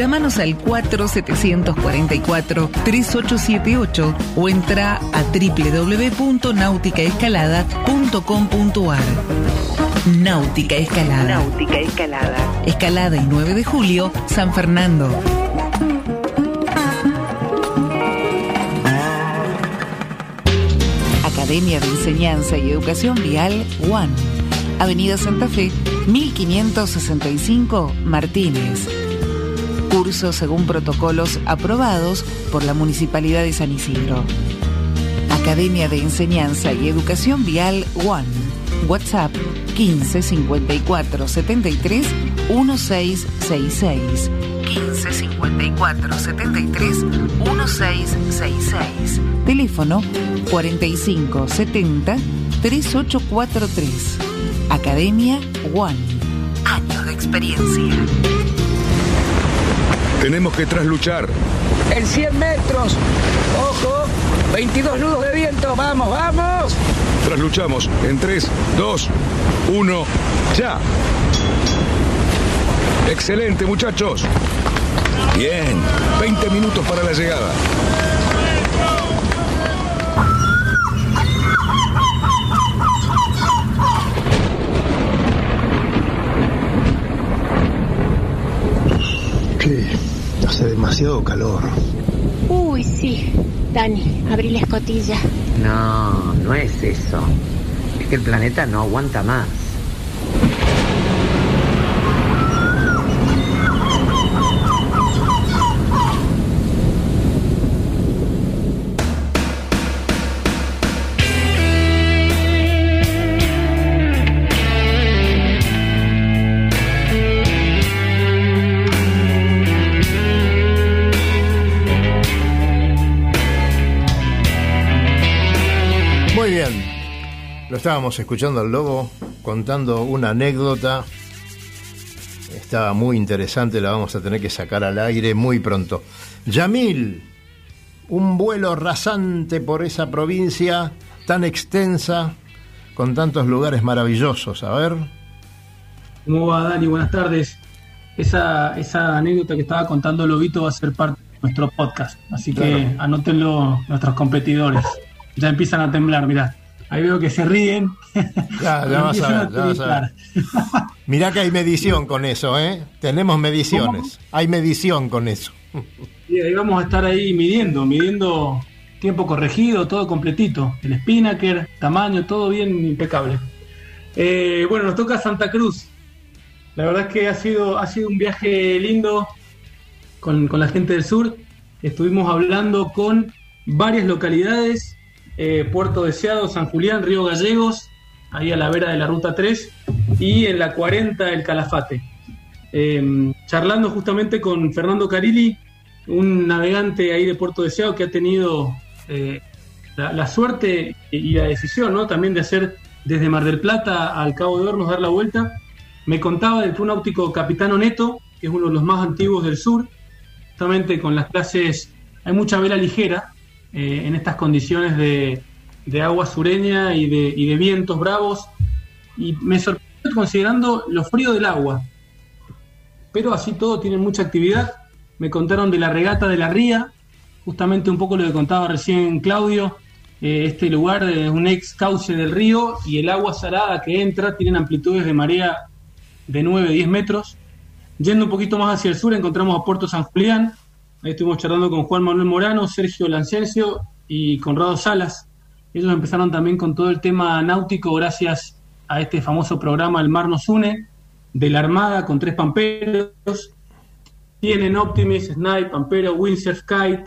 Llámanos al 4744-3878 o entra a www.nauticaescalada.com.ar. Náutica Escalada. Náutica Escalada. Escalada y 9 de julio, San Fernando. Academia de Enseñanza y Educación Vial One. Avenida Santa Fe, 1565 Martínez. Cursos según protocolos aprobados por la Municipalidad de San Isidro. Academia de Enseñanza y Educación Vial One. WhatsApp 15 54 73 1666. 15 54 73 1666. Teléfono 45 70 3843. Academia One. Años de experiencia. Tenemos que trasluchar. En 100 metros. Ojo. 22 nudos de viento. Vamos, vamos. Trasluchamos en 3, 2, 1, ya. Excelente, muchachos. Bien, 20 minutos para la llegada. Hace demasiado calor. Uy, sí. Dani, abrí la escotilla. No, no es eso. Es que el planeta no aguanta más. Estábamos escuchando al lobo contando una anécdota. Estaba muy interesante, la vamos a tener que sacar al aire muy pronto. Yamil, un vuelo rasante por esa provincia tan extensa, con tantos lugares maravillosos. A ver. ¿Cómo va, Dani? Buenas tardes. Esa, esa anécdota que estaba contando Lobito va a ser parte de nuestro podcast, así que Claro. anótenlo nuestros competidores. Ya empiezan a temblar, mirá. Ahí veo que se ríen. Ya, ya (laughs) vas a ver, ya vas a ver. Mirá que hay medición con eso, ¿eh? Tenemos mediciones. Hay medición con eso. Y ahí vamos a estar ahí midiendo, midiendo tiempo corregido, todo completito. El spinnaker, tamaño, todo bien impecable. Eh, bueno, nos toca Santa Cruz. La verdad es que ha sido, ha sido un viaje lindo con, con la gente del sur. Estuvimos hablando con varias localidades, eh, Puerto Deseado, San Julián, Río Gallegos, ahí a la vera de la Ruta 3, y en la 40 el Calafate. Eh, charlando justamente con Fernando Carilli, un navegante ahí de Puerto Deseado que ha tenido eh, la, suerte y la decisión ¿no? también de hacer desde Mar del Plata al Cabo de Hornos dar la vuelta. Me contaba del náutico capitano neto que es uno de los más antiguos del sur, justamente con las clases, hay mucha vela ligera eh, en estas condiciones de, de agua sureña y de, y de vientos bravos, y me sorprendió considerando lo frío del agua, pero así todo tienen mucha actividad. Me contaron de la regata de la Ría, justamente un poco lo que contaba recién Claudio, eh, este lugar es un ex cauce del río y el agua salada que entra tiene amplitudes de marea de 9-10 metros. Yendo un poquito más hacia el sur encontramos a Puerto San Julián, ahí estuvimos charlando con Juan Manuel Morano, Sergio Lanciencio y Conrado Salas. Ellos empezaron también con todo el tema náutico gracias a este famoso programa El Mar nos une, de la Armada con tres pamperos. Tienen Optimis, Snipe, Pampero, Windsurf, Kite,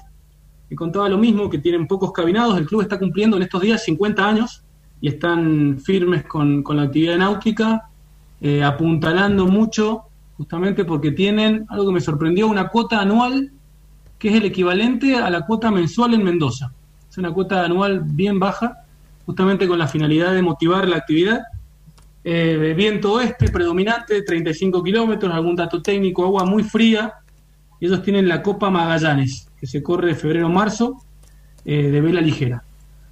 y contaba lo mismo, que tienen pocos cabinados. El club está cumpliendo en estos días 50 años y están firmes con, con la actividad náutica, eh, apuntalando mucho, justamente porque tienen algo que me sorprendió, una cuota anual que es el equivalente a la cuota mensual en Mendoza. Es una cuota anual bien baja, justamente con la finalidad de motivar la actividad. Eh, viento oeste predominante, 35 kilómetros, algún dato técnico, agua muy fría. Y ellos tienen la Copa Magallanes, que se corre de febrero a marzo, eh, de vela ligera.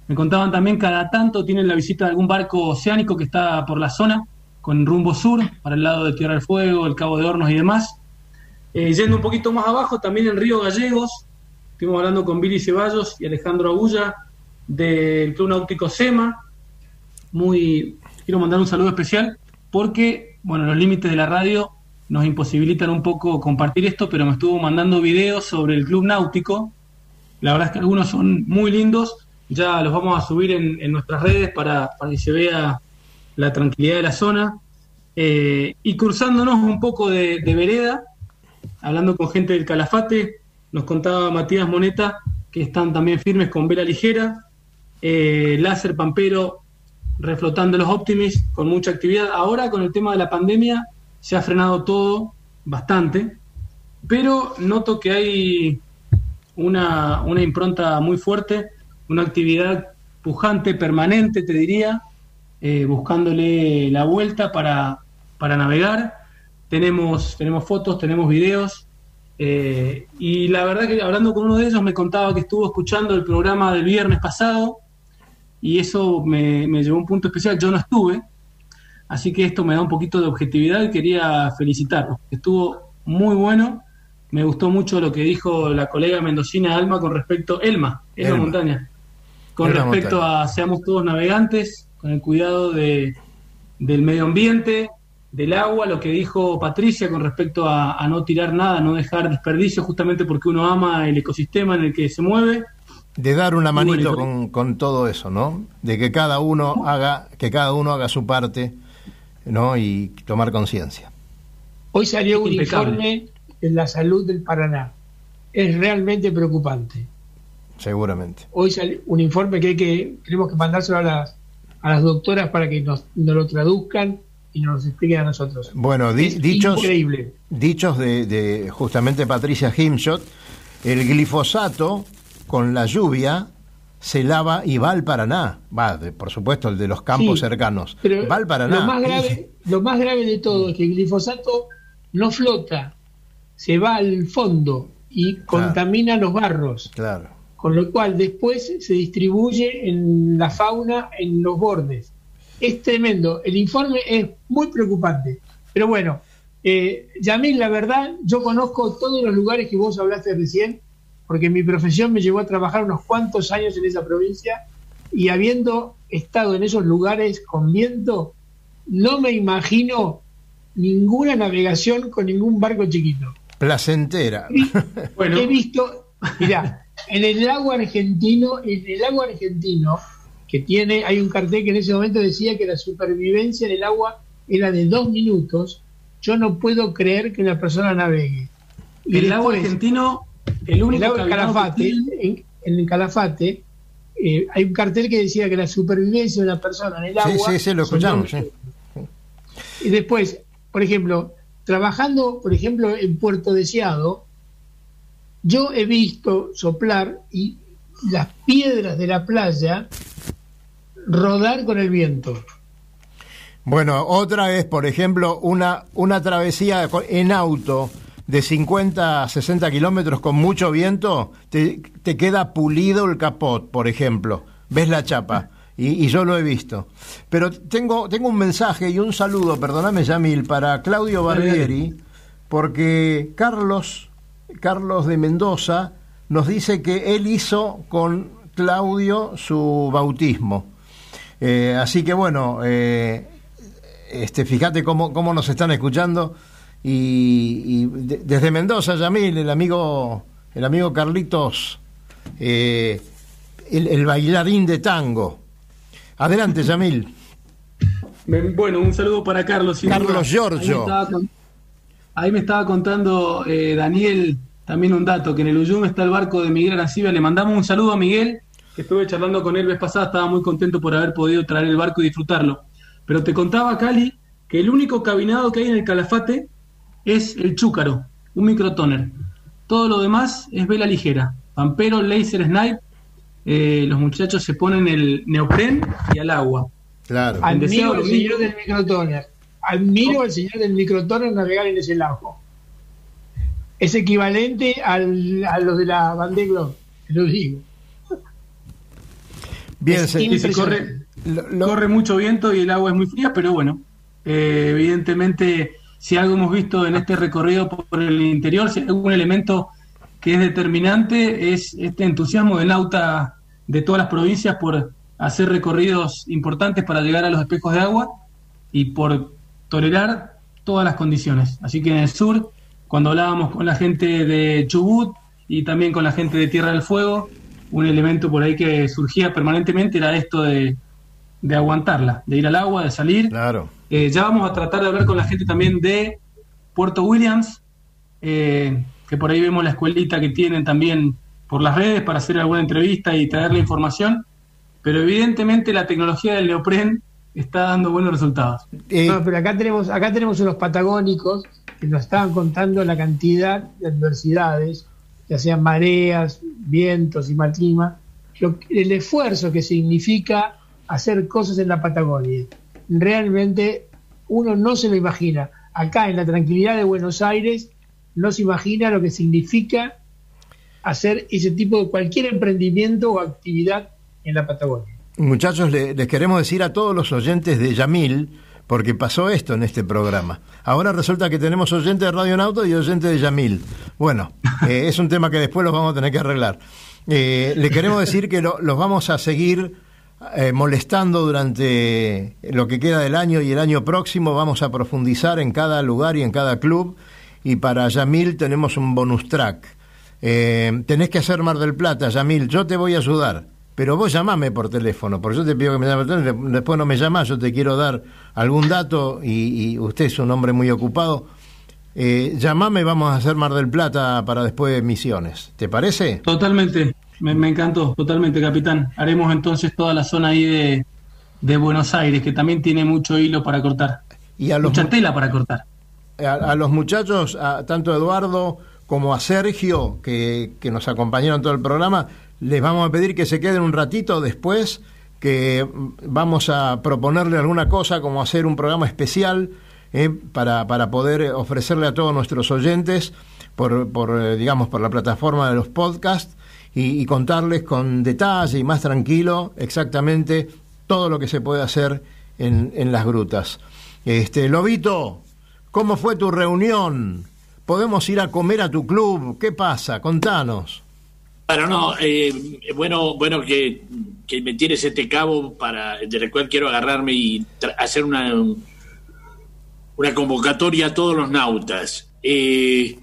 Me contaban también cada tanto tienen la visita de algún barco oceánico que está por la zona, con rumbo sur, para el lado de Tierra del Fuego, el Cabo de Hornos y demás. Eh, yendo un poquito más abajo, también en Río Gallegos, estuvimos hablando con Billy Ceballos y Alejandro Agulla del Club Náutico SEMA. Muy, quiero mandar un saludo especial porque, bueno, los límites de la radio nos imposibilitan un poco compartir esto, pero me estuvo mandando videos sobre el Club Náutico. La verdad es que algunos son muy lindos. Ya los vamos a subir en, nuestras redes para, que se vea la tranquilidad de la zona. Eh, y cruzándonos un poco de vereda, hablando con gente del Calafate, nos contaba Matías Moneta que están también firmes con vela ligera, eh, láser pampero reflotando los Optimis con mucha actividad. Ahora con el tema de la pandemia se ha frenado todo bastante, pero noto que hay una, una impronta muy fuerte, una actividad pujante, permanente, te diría, eh, buscándole la vuelta para, para navegar. Tenemos, tenemos fotos, tenemos videos. eh, y la verdad que hablando con uno de ellos me contaba que estuvo escuchando el programa del viernes pasado y eso me, me llevó a un punto especial. Yo no estuve, así que esto me da un poquito de objetividad y quería felicitarlos. Estuvo muy bueno. Me gustó mucho lo que dijo la colega mendocina Alma con respecto, Elma, Elma, Elma. Montaña, con Elma respecto Montaña. a seamos todos navegantes, con el cuidado de, del medio ambiente, del agua, lo que dijo Patricia con respecto a, a no tirar nada, no dejar desperdicio, justamente porque uno ama el ecosistema en el que se mueve. De dar una bueno, manito con, con todo eso, ¿no? De que cada uno haga, que cada uno haga su parte, ¿no? Y tomar conciencia. Hoy salió un informe de la salud del Paraná. Es realmente preocupante. Seguramente. Hoy salió un informe que, hay que tenemos que mandárselo a las, a las doctoras para que nos, nos lo traduzcan y nos expliquen a nosotros. Bueno, di- dichos, increíble. dichos de, de justamente Patricia Himshot, el glifosato con la lluvia se lava y va al Paraná. Va, de- por supuesto, el de los campos Sí, cercanos. Pero va al Paraná. Lo más, grave, lo más grave de todo es que el glifosato no flota, se va al fondo y contamina los barros. Claro. Con lo cual después se distribuye en la fauna en los bordes. Es tremendo. El informe es muy preocupante. Pero bueno, eh, Yamil, la verdad, yo conozco todos los lugares que vos hablaste recién, porque mi profesión me llevó a trabajar unos cuantos años en esa provincia y habiendo estado en esos lugares con viento, no me imagino ninguna navegación con ningún barco chiquito. Placentera. He visto, mirá, en el lago argentino, en el lago argentino, que tiene, hay un cartel que en ese momento decía que la supervivencia en el agua era de dos minutos, yo no puedo creer que una persona navegue. El lago después, argentino, el único lago cabinado Calafate, en, en el Calafate, eh, hay un cartel que decía que la supervivencia de una persona en el Sí, agua. sí, sí, lo son dos escuchamos. sí. y después, por ejemplo, trabajando, por ejemplo, en Puerto Deseado, yo he visto soplar y las piedras de la playa rodar con el viento. Bueno, otra es, por ejemplo, una, una travesía en auto de 50 a 60 kilómetros con mucho viento, te, te queda pulido el capot, por ejemplo. Ves la chapa. Y, y yo lo he visto. Pero tengo, tengo un mensaje y un saludo, perdóname Yamil, para Claudio Barbieri, porque Carlos, Carlos de Mendoza, nos dice que él hizo con Claudio su bautismo. Eh, así que bueno, eh, este, fíjate cómo, cómo nos están escuchando. Y, y de- desde Mendoza, Yamil, el amigo, el amigo Carlitos, eh, el, el bailarín de tango. Adelante, (laughs) Yamil. Bueno, un saludo para Carlos. Carlos. Giorgio. Ahí me estaba, con- ahí me estaba contando Daniel también un dato, que en el Uyum está el barco de Miguel Arancibia. Le mandamos un saludo a Miguel, que estuve charlando con él vez pasada, estaba muy contento por haber podido traer el barco y disfrutarlo. Pero te contaba, Cali, que el único cabinado que hay en el Calafate es el Chúcaro, un microtoner. Todo lo demás es vela ligera. Pampero, laser, snipe. eh, los muchachos se ponen el neopren y al agua. Claro. Admiro al señor del microtoner. Admiro al señor del microtoner navegar en ese lago. Es equivalente al, a los de la Bandeglo, te lo digo. Bien, Es se- corre, corre mucho viento y el agua es muy fría, pero bueno, eh, evidentemente si algo hemos visto en este recorrido por el interior, si hay algún elemento que es determinante, es este entusiasmo de nauta de todas las provincias por hacer recorridos importantes para llegar a los espejos de agua y por tolerar todas las condiciones. Así que en el sur, cuando hablábamos con la gente de Chubut y también con la gente de Tierra del Fuego, un elemento por ahí que surgía permanentemente era esto de, de aguantarla, de ir al agua, de salir. Claro. Eh, ya vamos a tratar de hablar con la gente también de Puerto Williams, eh, que por ahí vemos la escuelita que tienen también por las redes para hacer alguna entrevista y traer la información. Pero evidentemente la tecnología del neopren está dando buenos resultados. No, pero acá tenemos, acá tenemos unos patagónicos que nos estaban contando la cantidad de adversidades, ya sean mareas, vientos y mal clima, el esfuerzo que significa hacer cosas en la Patagonia. Realmente uno no se lo imagina. Acá en la tranquilidad de Buenos Aires no se imagina lo que significa hacer ese tipo de cualquier emprendimiento o actividad en la Patagonia. Muchachos, le- les queremos decir a todos los oyentes de Yamil, porque pasó esto en este programa. Ahora resulta que tenemos oyentes de Radio Nauto y oyentes de Yamil. Bueno, (laughs) eh, es un tema que después los vamos a tener que arreglar. Eh, le queremos decir que lo- los vamos a seguir eh, molestando durante lo que queda del año y el año próximo. Vamos a profundizar en cada lugar y en cada club. Y para Yamil tenemos un bonus track. Tenés que hacer Mar del Plata, Yamil. Yo te voy a ayudar. Pero vos llamame por teléfono, porque yo te pido que me llames por teléfono, de- después no me llamás, yo te quiero dar algún dato y, y usted es un hombre muy ocupado. Eh, llamame, vamos a hacer Mar del Plata para después de Misiones. ¿Te parece? Totalmente, me, me encantó, totalmente, capitán. Haremos entonces toda la zona ahí de, de Buenos Aires, que también tiene mucho hilo para cortar. Y a los Mucha mu- tela para cortar. a, a los muchachos, a, tanto a Eduardo como a Sergio, que, que nos acompañaron todo el programa, les vamos a pedir que se queden un ratito después, que vamos a proponerle alguna cosa, como hacer un programa especial eh, para, para poder ofrecerle a todos nuestros oyentes, por, por eh, digamos, por la plataforma de los podcasts, y, y contarles con detalle y más tranquilo exactamente todo lo que se puede hacer en, en las grutas. Este, Lobito, ¿Cómo fue tu reunión? ¿Podemos ir a comer a tu club? ¿Qué pasa? Contanos. Bueno, no, eh, bueno, bueno que, que me tires este cabo para del cual quiero agarrarme y hacer una una convocatoria a todos los nautas. Eh,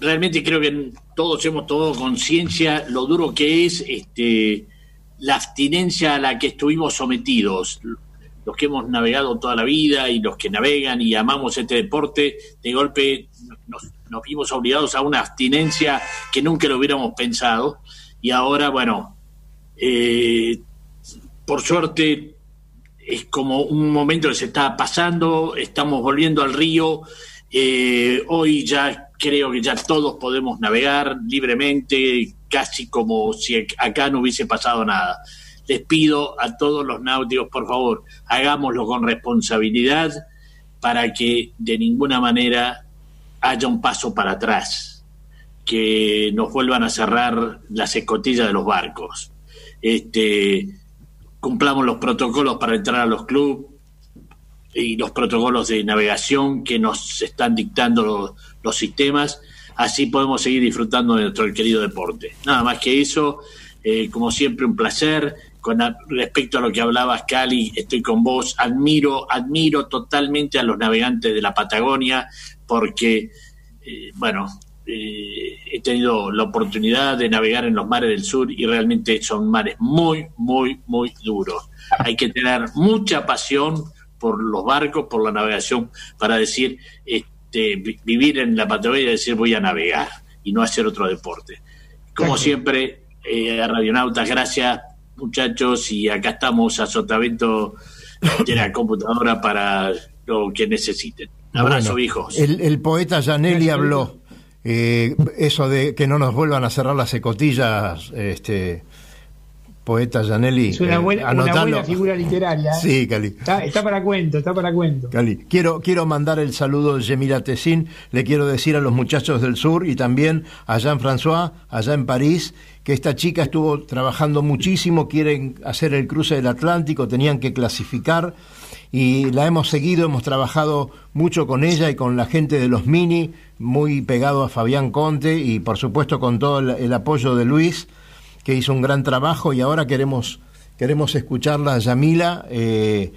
realmente creo que todos hemos tomado conciencia lo duro que es este la abstinencia a la que estuvimos sometidos. Los que hemos navegado toda la vida y los que navegan y amamos este deporte, de golpe nos, nos vimos obligados a una abstinencia que nunca lo hubiéramos pensado. Y ahora, bueno, eh, por suerte es como un momento que se está pasando, estamos volviendo al río, eh, hoy ya creo que ya todos podemos navegar libremente, casi como si acá no hubiese pasado nada. Les pido a todos los náuticos, por favor, hagámoslo con responsabilidad para que de ninguna manera haya un paso para atrás, que nos vuelvan a cerrar las escotillas de los barcos. Este, cumplamos los protocolos para entrar a los clubes y los protocolos de navegación que nos están dictando los, sistemas, así podemos seguir disfrutando de nuestro querido deporte. Nada más que eso, eh, como siempre un placer. Con respecto a lo que hablabas, Cali, estoy con vos. Admiro, admiro totalmente a los navegantes de la Patagonia porque, eh, bueno, eh, he tenido la oportunidad de navegar en los mares del sur y realmente son mares muy, muy, muy duros. Hay que tener mucha pasión por los barcos, por la navegación, para decir, este, vi- vivir en la Patagonia y decir voy a navegar y no hacer otro deporte. Como siempre, eh, a Radionautas, gracias muchachos y acá estamos a Sotavento de la computadora para lo que necesiten. Abrazo, Bueno, hijos. El, el poeta Janelli habló eh, eso de que no nos vuelvan a cerrar las ecotillas, este poeta Janelli. Es una eh, buena, una anotalo. buena figura literaria. ¿eh? Sí, Cali. Está, está para cuento, está para cuento. Cali. Quiero, quiero mandar el saludo de Yemila Tessin, le quiero decir a los muchachos del sur y también a Jean-François, allá en París, que esta chica estuvo trabajando muchísimo, quieren hacer el cruce del Atlántico, tenían que clasificar y la hemos seguido, hemos trabajado mucho con ella y con la gente de los Mini, muy pegado a Fabián Conte y por supuesto con todo el, el apoyo de Luis, que hizo un gran trabajo y ahora queremos, queremos escucharla, Yamila. Eh,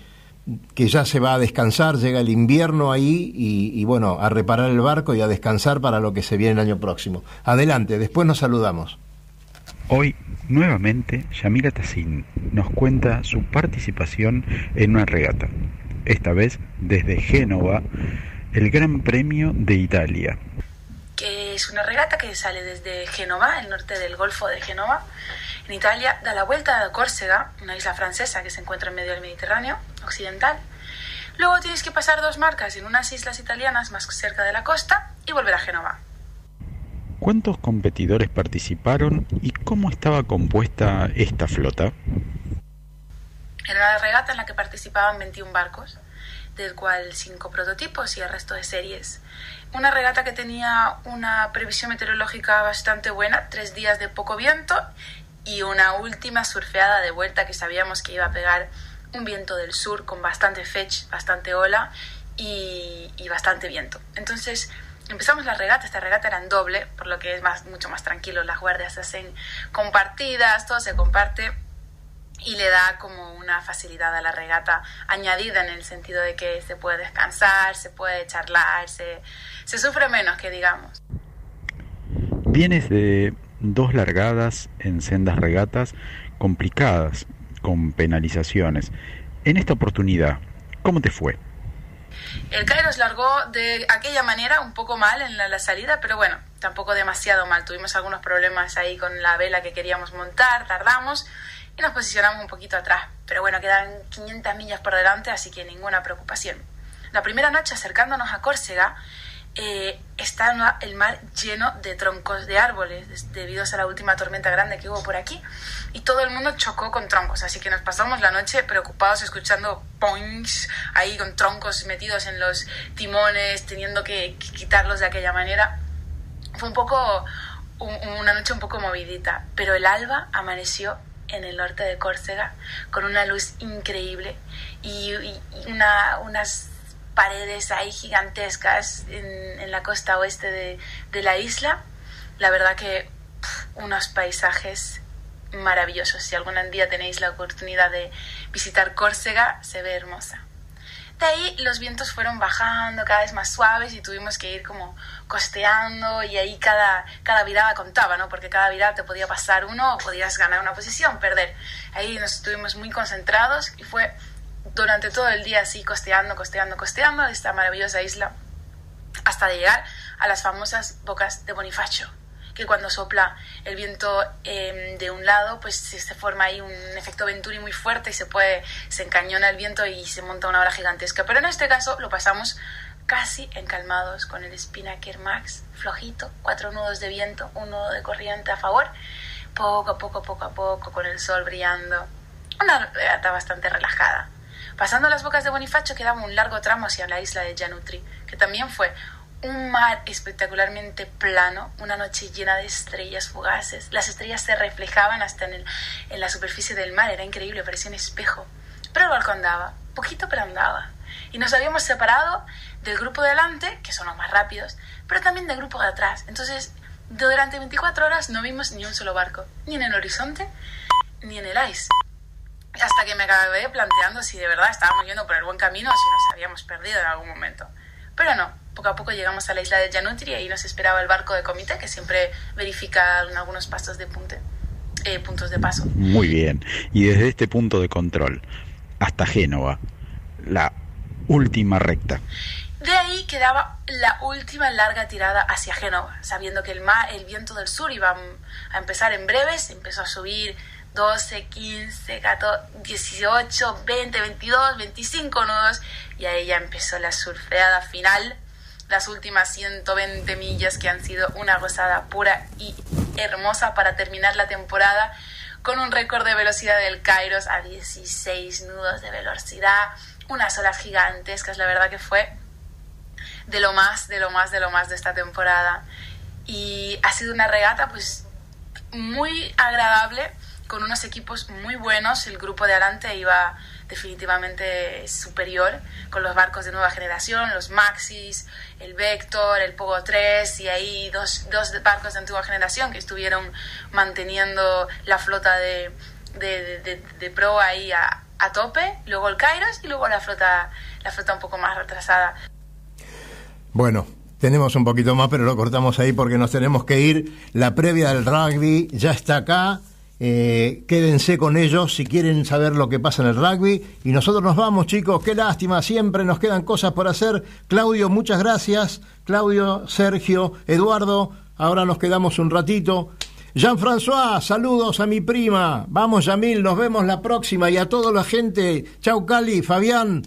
que ya se va a descansar, llega el invierno ahí y, y, bueno, a reparar el barco y a descansar para lo que se viene el año próximo. Adelante, después nos saludamos. Hoy, nuevamente, Yamila Tassin nos cuenta su participación en una regata, esta vez desde Génova, el Gran Premio de Italia. Es una regata que sale desde Génova, el norte del Golfo de Génova, en Italia, da la vuelta a Córcega, una isla francesa que se encuentra en medio del Mediterráneo occidental. Luego tienes que pasar dos marcas en unas islas italianas más cerca de la costa y volver a Génova. ¿Cuántos competidores participaron y cómo estaba compuesta esta flota? Era una regata en la que participaban 21 barcos, del cual 5 prototipos y el resto de series. Una regata que tenía una previsión meteorológica bastante buena, tres días de poco viento y una última surfeada de vuelta que sabíamos que iba a pegar un viento del sur con bastante fetch, bastante ola y, y bastante viento. Entonces empezamos la regata, esta regata era en doble, por lo que es más, mucho más tranquilo, las guardias se hacen compartidas, todo se comparte y le da como una facilidad a la regata añadida en el sentido de que se puede descansar, se puede charlar, se, se sufre menos que digamos. Vienes de dos largadas en sendas regatas complicadas, con penalizaciones. En esta oportunidad, ¿cómo te fue? El Kairos largó de aquella manera un poco mal en la, la, salida, pero bueno, tampoco demasiado mal. Tuvimos algunos problemas ahí con la vela que queríamos montar, tardamos y nos posicionamos un poquito atrás. Pero bueno, quedan 500 millas por delante, así que ninguna preocupación. La primera noche acercándonos a Córcega, eh, está el mar lleno de troncos de árboles debido a la última tormenta grande que hubo por aquí y todo el mundo chocó con troncos así que nos pasamos la noche preocupados escuchando points ahí con troncos metidos en los timones teniendo que quitarlos de aquella manera fue un poco un, una noche un poco movidita pero el alba amaneció en el norte de Córcega con una luz increíble y, una, unas paredes ahí gigantescas en, en la costa oeste de, de, la isla. La verdad que unos paisajes maravillosos. Si algún día tenéis la oportunidad de visitar Córcega, se ve hermosa. De ahí los vientos fueron bajando cada vez más suaves y tuvimos que ir como costeando y ahí cada, cada virada contaba, ¿no? Porque cada virada te podía pasar uno o podías ganar una posición, perder. Ahí nos estuvimos muy concentrados y fue durante todo el día así costeando, costeando, costeando esta maravillosa isla hasta llegar a las famosas bocas de Bonifacio que cuando sopla el viento eh, de un lado pues se forma ahí un efecto Venturi muy fuerte y se puede se encañona el viento y se monta una ola gigantesca pero en este caso lo pasamos casi encalmados con el Spinnaker Max flojito cuatro nudos de viento un nudo de corriente a favor poco a poco poco a poco con el sol brillando una regata bastante relajada Pasando las bocas de Bonifacio quedaba un largo tramo hacia la isla de Janutri, que también fue un mar espectacularmente plano, una noche llena de estrellas fugaces. Las estrellas se reflejaban hasta en, el, en la superficie del mar, era increíble, parecía un espejo. Pero el barco andaba, poquito pero andaba. Y nos habíamos separado del grupo de delante, que son los más rápidos, pero también del grupo de atrás. Entonces, durante 24 horas no vimos ni un solo barco, ni en el horizonte, ni en el ice. Hasta que me acabé planteando si de verdad estábamos yendo por el buen camino o si nos habíamos perdido en algún momento. Pero no, poco a poco llegamos a la isla de Janutri y nos esperaba el barco de comité que siempre verifica algunos pasos de punte, eh, puntos de paso. Muy bien. Y desde este punto de control hasta Génova, la última recta. De ahí quedaba la última larga tirada hacia Génova, sabiendo que el, mar, el viento del sur iba a empezar en breves, empezó a subir 12, 15, 14, 18, 20, 22, 25 nudos y ahí ya empezó la surfeada final, las últimas 120 millas que han sido una gozada pura y hermosa para terminar la temporada con un récord de velocidad del Kairos a 16 nudos de velocidad, unas olas gigantescas, la verdad que fue de lo más, de lo más, de lo más de esta temporada. Y ha sido una regata pues muy agradable, con unos equipos muy buenos. El grupo de adelante iba definitivamente superior, con los barcos de nueva generación, los Maxis, el Vector, el Pogo 3 y ahí dos, dos barcos de antigua generación que estuvieron manteniendo la flota de, de, de, de pro ahí a, a tope, luego el Kairos y luego la flota, la flota un poco más retrasada. Bueno, tenemos un poquito más, pero lo cortamos ahí porque nos tenemos que ir. La previa del rugby ya está acá. Eh, quédense con ellos si quieren saber lo que pasa en el rugby. Y nosotros nos vamos, chicos. Qué lástima, siempre nos quedan cosas por hacer. Claudio, muchas gracias. Claudio, Sergio, Eduardo. Ahora nos quedamos un ratito. Jean-François, saludos a mi prima. Vamos, Yamil, nos vemos la próxima. Y a toda la gente. Chau, Cali, Fabián,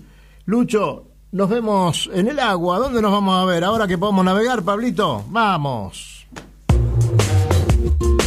Lucho. Nos vemos en el agua. ¿Dónde nos vamos a ver? Ahora que podemos navegar, Pablito. Vamos.